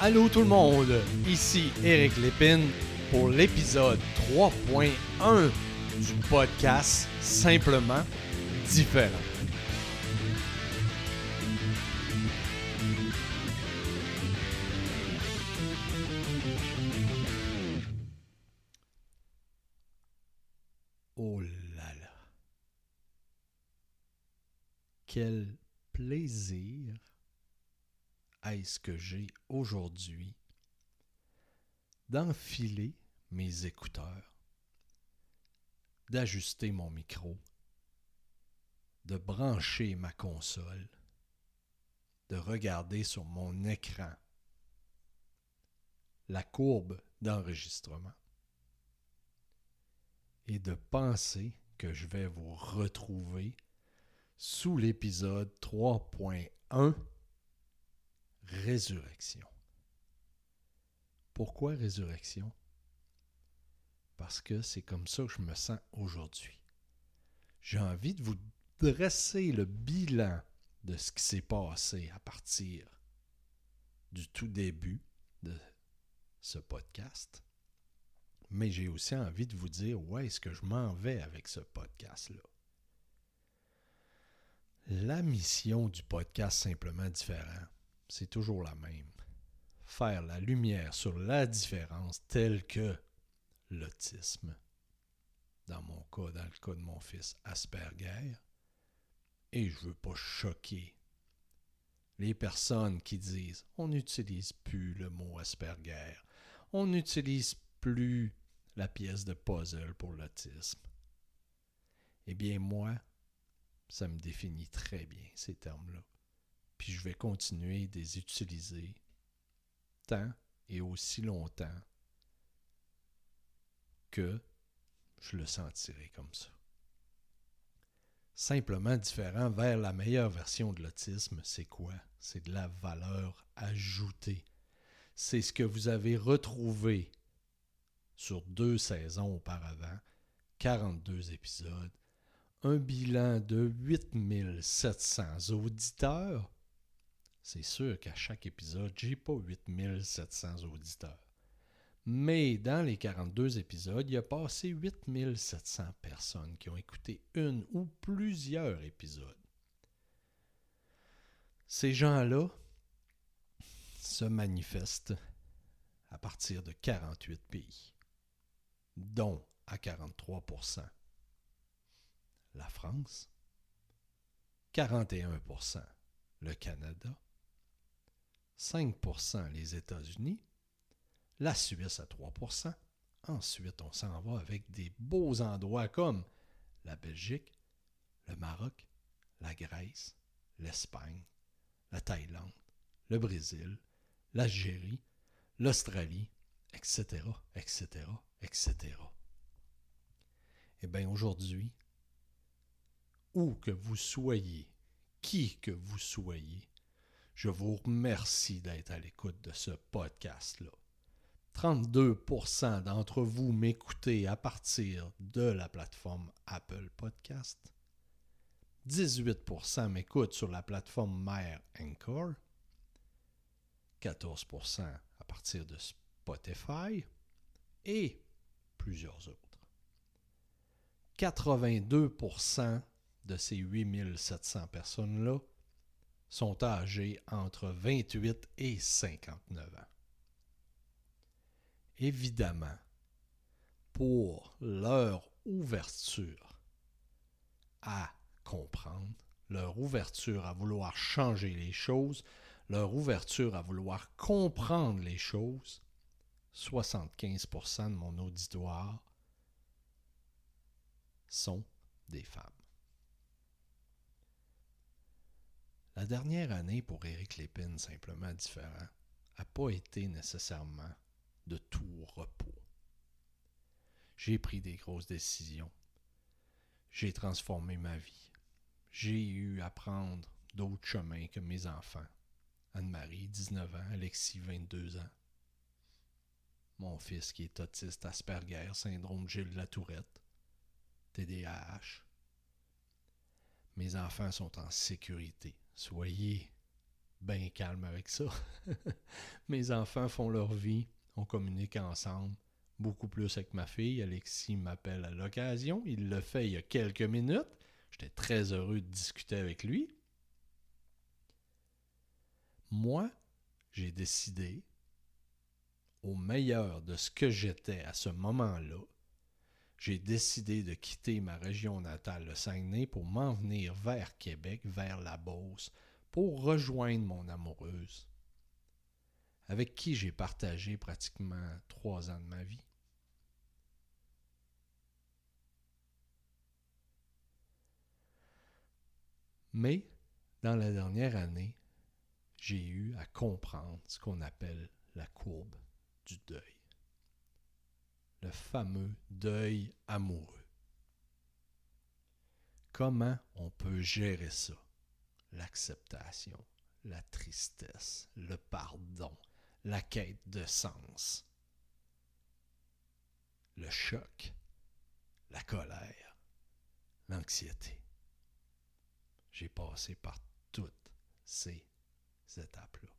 Allô tout le monde, ici Eric Lépine pour l'épisode 3.1 du podcast Simplement différent. Oh là là. Quel plaisir est-ce que j'ai aujourd'hui d'enfiler mes écouteurs, d'ajuster mon micro, de brancher ma console, de regarder sur mon écran la courbe d'enregistrement et de penser que je vais vous retrouver sous l'épisode 3.1 Résurrection. Pourquoi résurrection? Parce que c'est comme ça que je me sens aujourd'hui. J'ai envie de vous dresser le bilan de ce qui s'est passé à partir du tout début de ce podcast. Mais j'ai aussi envie de vous dire où est-ce que je m'en vais avec ce podcast-là? La mission du podcast Simplement Différent, c'est toujours la même. Faire la lumière sur la différence telle que l'autisme, dans mon cas, dans le cas de mon fils Asperger, et je ne veux pas choquer les personnes qui disent on n'utilise plus le mot Asperger, on n'utilise plus la pièce de puzzle pour l'autisme. Eh bien, moi, ça me définit très bien, ces termes-là. Puis je vais continuer de les utiliser tant et aussi longtemps que je le sentirai comme ça. Simplement différent vers la meilleure version de l'autisme, c'est quoi? C'est de la valeur ajoutée. C'est ce que vous avez retrouvé sur deux saisons auparavant, 42 épisodes, un bilan de 8700 auditeurs. C'est sûr qu'à chaque épisode, j'ai pas 8700 auditeurs. Mais dans les 42 épisodes, il y a passé 8700 personnes qui ont écouté une ou plusieurs épisodes. Ces gens-là se manifestent à partir de 48 pays, dont à 43% la France, 41% le Canada, 5% les États-Unis, la Suisse à 3% Ensuite, on s'en va avec des beaux endroits comme la Belgique, le Maroc, la Grèce, l'Espagne, la Thaïlande, le Brésil, l'Algérie, l'Australie, etc., etc., etc. Eh bien, aujourd'hui, où que vous soyez, qui que vous soyez, je vous remercie d'être à l'écoute de ce podcast-là. 32% d'entre vous m'écoutez à partir de la plateforme Apple Podcast. 18% m'écoutent sur la plateforme mère Anchor. 14% à partir de Spotify et plusieurs autres. 82% de ces 8700 personnes-là sont âgées entre 28 et 59 ans. Évidemment, pour leur ouverture à comprendre, leur ouverture à vouloir changer les choses, leur ouverture à vouloir comprendre les choses, 75% de mon auditoire sont des femmes. La dernière année pour Éric Lépine, simplement différent, n'a pas été nécessairement de tout repos. J'ai pris des grosses décisions. J'ai transformé ma vie. J'ai eu à prendre d'autres chemins que mes enfants. Anne-Marie, 19 ans, Alexis, 22 ans. Mon fils qui est autiste Asperger, syndrome Gilles Latourette, TDAH. Mes enfants sont en sécurité. Soyez bien calme avec ça. Mes enfants font leur vie, on communique ensemble, beaucoup plus avec ma fille. Alexis m'appelle à l'occasion, il le fait il y a quelques minutes. J'étais très heureux de discuter avec lui. Moi, j'ai décidé, au meilleur de ce que j'étais à ce moment-là, j'ai décidé de quitter ma région natale, le Saguenay, pour m'en venir vers Québec, vers la Beauce, pour rejoindre mon amoureuse, avec qui j'ai partagé pratiquement trois ans de ma vie. Mais, dans la dernière année, j'ai eu à comprendre ce qu'on appelle la courbe du deuil le fameux deuil amoureux. Comment on peut gérer ça? L'acceptation, la tristesse, le pardon, la quête de sens, le choc, la colère, l'anxiété. J'ai passé par toutes ces étapes-là.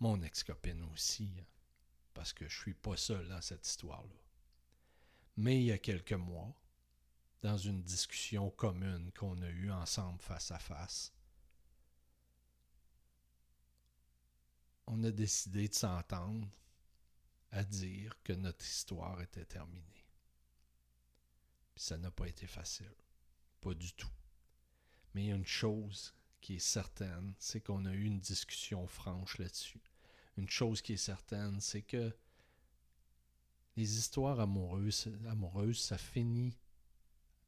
Mon ex-copine aussi. Hein parce que je ne suis pas seul dans cette histoire-là. Mais il y a quelques mois, dans une discussion commune qu'on a eue ensemble face à face, on a décidé de s'entendre à dire que notre histoire était terminée. Ça n'a pas été facile. Pas du tout. Mais il y a une chose qui est certaine, c'est qu'on a eu une discussion franche là-dessus une chose qui est certaine, c'est que les histoires amoureuses, amoureuses, ça finit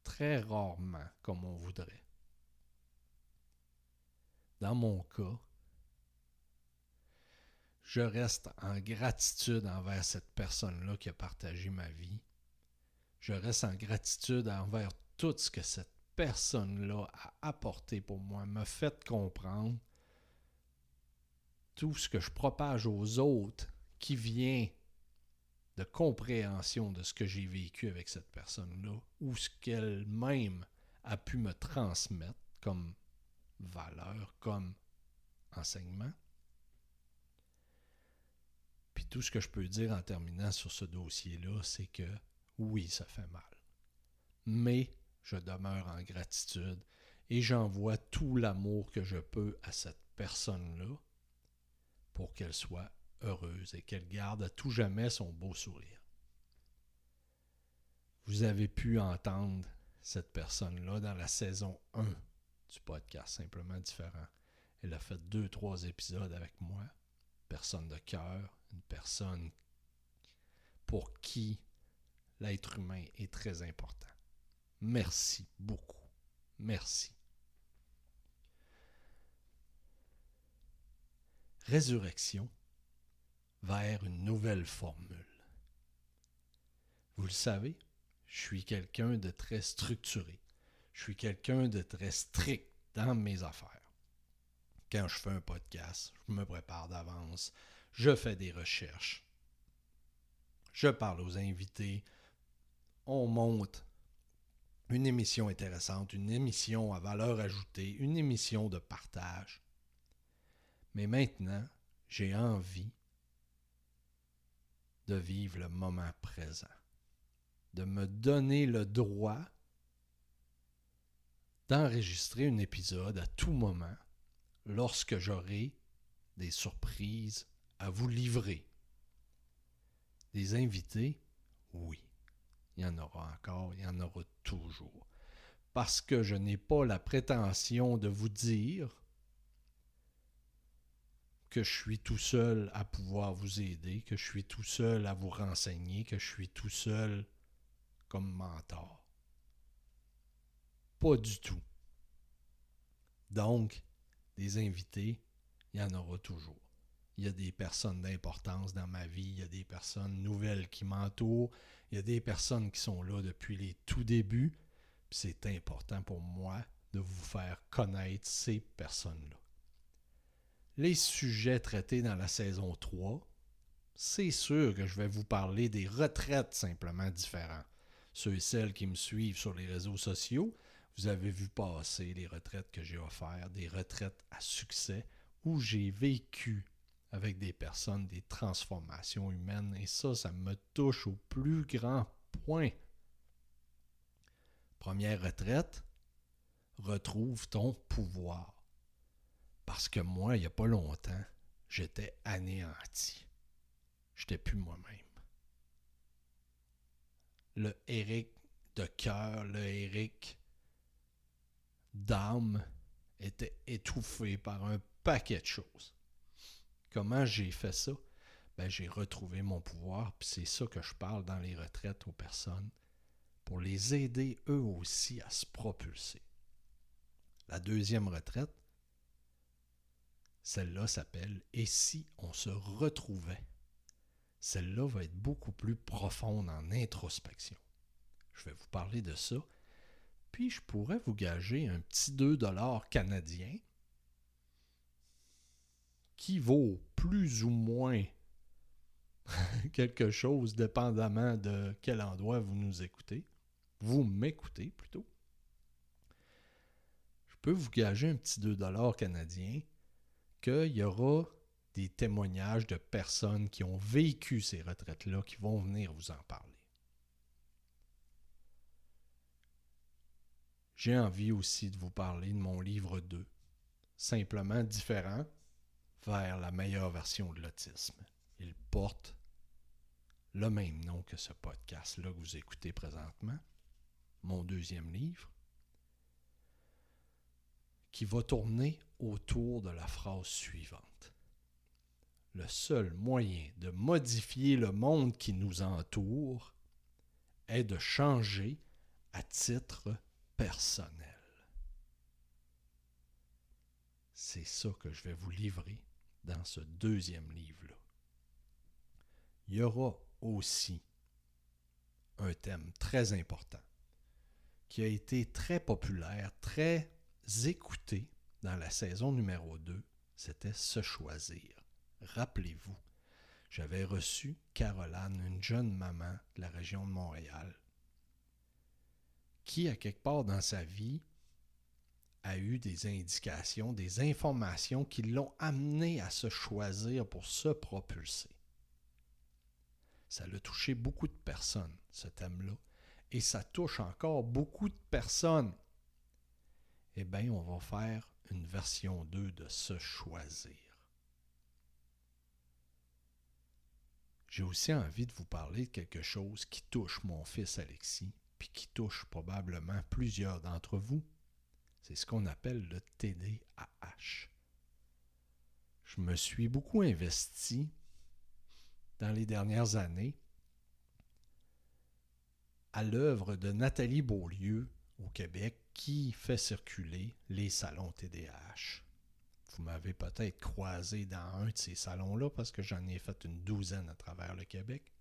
très rarement comme on voudrait. Dans mon cas, je reste en gratitude envers cette personne-là qui a partagé ma vie. Je reste en gratitude envers tout ce que cette personne-là a apporté pour moi, m'a fait comprendre tout ce que je propage aux autres qui vient de compréhension de ce que j'ai vécu avec cette personne-là ou ce qu'elle-même a pu me transmettre comme valeur, comme enseignement. Puis tout ce que je peux dire en terminant sur ce dossier-là, c'est que oui, ça fait mal. Mais je demeure en gratitude et j'envoie tout l'amour que je peux à cette personne-là pour qu'elle soit heureuse et qu'elle garde à tout jamais son beau sourire. Vous avez pu entendre cette personne-là dans la saison 1 du podcast Simplement Différent. Elle a fait deux, trois épisodes avec moi. Personne de cœur, une personne pour qui l'être humain est très important. Merci beaucoup. Merci. Résurrection vers une nouvelle formule. Vous le savez, je suis quelqu'un de très structuré. Je suis quelqu'un de très strict dans mes affaires. Quand je fais un podcast, je me prépare d'avance, je fais des recherches, je parle aux invités, on monte une émission intéressante, une émission à valeur ajoutée, une émission de partage. Mais maintenant, j'ai envie de vivre le moment présent, de me donner le droit d'enregistrer un épisode à tout moment lorsque j'aurai des surprises à vous livrer. Des invités, oui, il y en aura encore, il y en aura toujours. Parce que je n'ai pas la prétention de vous dire que je suis tout seul à pouvoir vous aider, que je suis tout seul à vous renseigner, que je suis tout seul comme mentor. Pas du tout. Donc, des invités, il y en aura toujours. Il y a des personnes d'importance dans ma vie, il y a des personnes nouvelles qui m'entourent, il y a des personnes qui sont là depuis les tout débuts. C'est important pour moi de vous faire connaître ces personnes-là les sujets traités dans la saison 3, c'est sûr que je vais vous parler des retraites simplement différents. Ceux et celles qui me suivent sur les réseaux sociaux, vous avez vu passer les retraites que j'ai offertes, des retraites à succès où j'ai vécu avec des personnes des transformations humaines et ça, ça me touche au plus grand point. Première retraite, retrouve ton pouvoir. Parce que moi, il n'y a pas longtemps, j'étais anéanti. J'étais plus moi-même. Le Eric de cœur, le Eric d'âme était étouffé par un paquet de choses. Comment j'ai fait ça? Ben, j'ai retrouvé mon pouvoir, puis c'est ça que je parle dans les retraites aux personnes, pour les aider eux aussi à se propulser. La deuxième retraite, celle-là s'appelle Et si on se retrouvait? Celle-là va être beaucoup plus profonde en introspection. Je vais vous parler de ça. Puis je pourrais vous gager un petit 2 dollars canadien qui vaut plus ou moins quelque chose dépendamment de quel endroit vous nous écoutez. Vous m'écoutez plutôt. Je peux vous gager un petit 2 dollars canadien qu'il y aura des témoignages de personnes qui ont vécu ces retraites-là qui vont venir vous en parler. J'ai envie aussi de vous parler de mon livre 2, simplement différent vers la meilleure version de l'autisme. Il porte le même nom que ce podcast-là que vous écoutez présentement, mon deuxième livre, qui va tourner autour de la phrase suivante. Le seul moyen de modifier le monde qui nous entoure est de changer à titre personnel. C'est ça que je vais vous livrer dans ce deuxième livre-là. Il y aura aussi un thème très important qui a été très populaire, très écouté dans la saison numéro 2, c'était se choisir. Rappelez-vous, j'avais reçu Caroline, une jeune maman de la région de Montréal, qui, à quelque part dans sa vie, a eu des indications, des informations qui l'ont amené à se choisir pour se propulser. Ça l'a touché beaucoup de personnes, ce thème-là, et ça touche encore beaucoup de personnes. Eh bien, on va faire une version 2 de se choisir. J'ai aussi envie de vous parler de quelque chose qui touche mon fils Alexis, puis qui touche probablement plusieurs d'entre vous. C'est ce qu'on appelle le TDAH. Je me suis beaucoup investi dans les dernières années à l'œuvre de Nathalie Beaulieu au Québec qui fait circuler les salons TDAH. Vous m'avez peut-être croisé dans un de ces salons-là parce que j'en ai fait une douzaine à travers le Québec.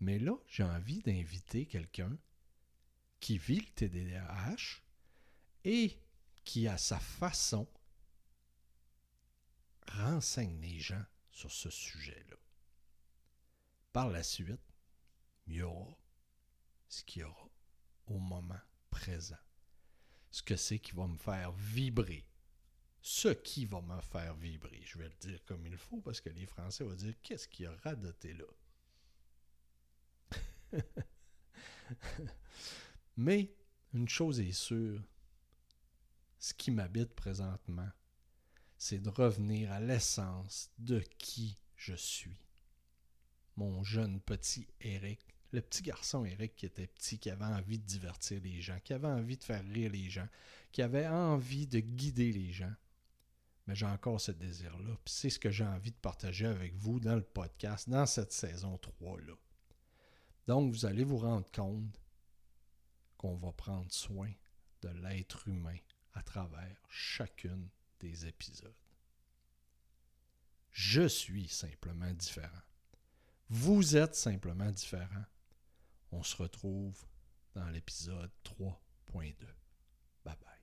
Mais là, j'ai envie d'inviter quelqu'un qui vit le TDAH et qui, à sa façon, renseigne les gens sur ce sujet-là. Par la suite, il y aura ce qu'il y aura au moment présent. Ce que c'est qui va me faire vibrer. Ce qui va me faire vibrer. Je vais le dire comme il faut parce que les Français vont dire qu'est-ce qu'il y a radoté là? Mais une chose est sûre, ce qui m'habite présentement, c'est de revenir à l'essence de qui je suis. Mon jeune petit Eric, le petit garçon Eric qui était petit, qui avait envie de divertir les gens, qui avait envie de faire rire les gens, qui avait envie de guider les gens. Mais j'ai encore ce désir-là. Puis c'est ce que j'ai envie de partager avec vous dans le podcast, dans cette saison 3-là. Donc, vous allez vous rendre compte qu'on va prendre soin de l'être humain à travers chacune des épisodes. Je suis simplement différent. Vous êtes simplement différent. On se retrouve dans l'épisode 3.2. Bye bye.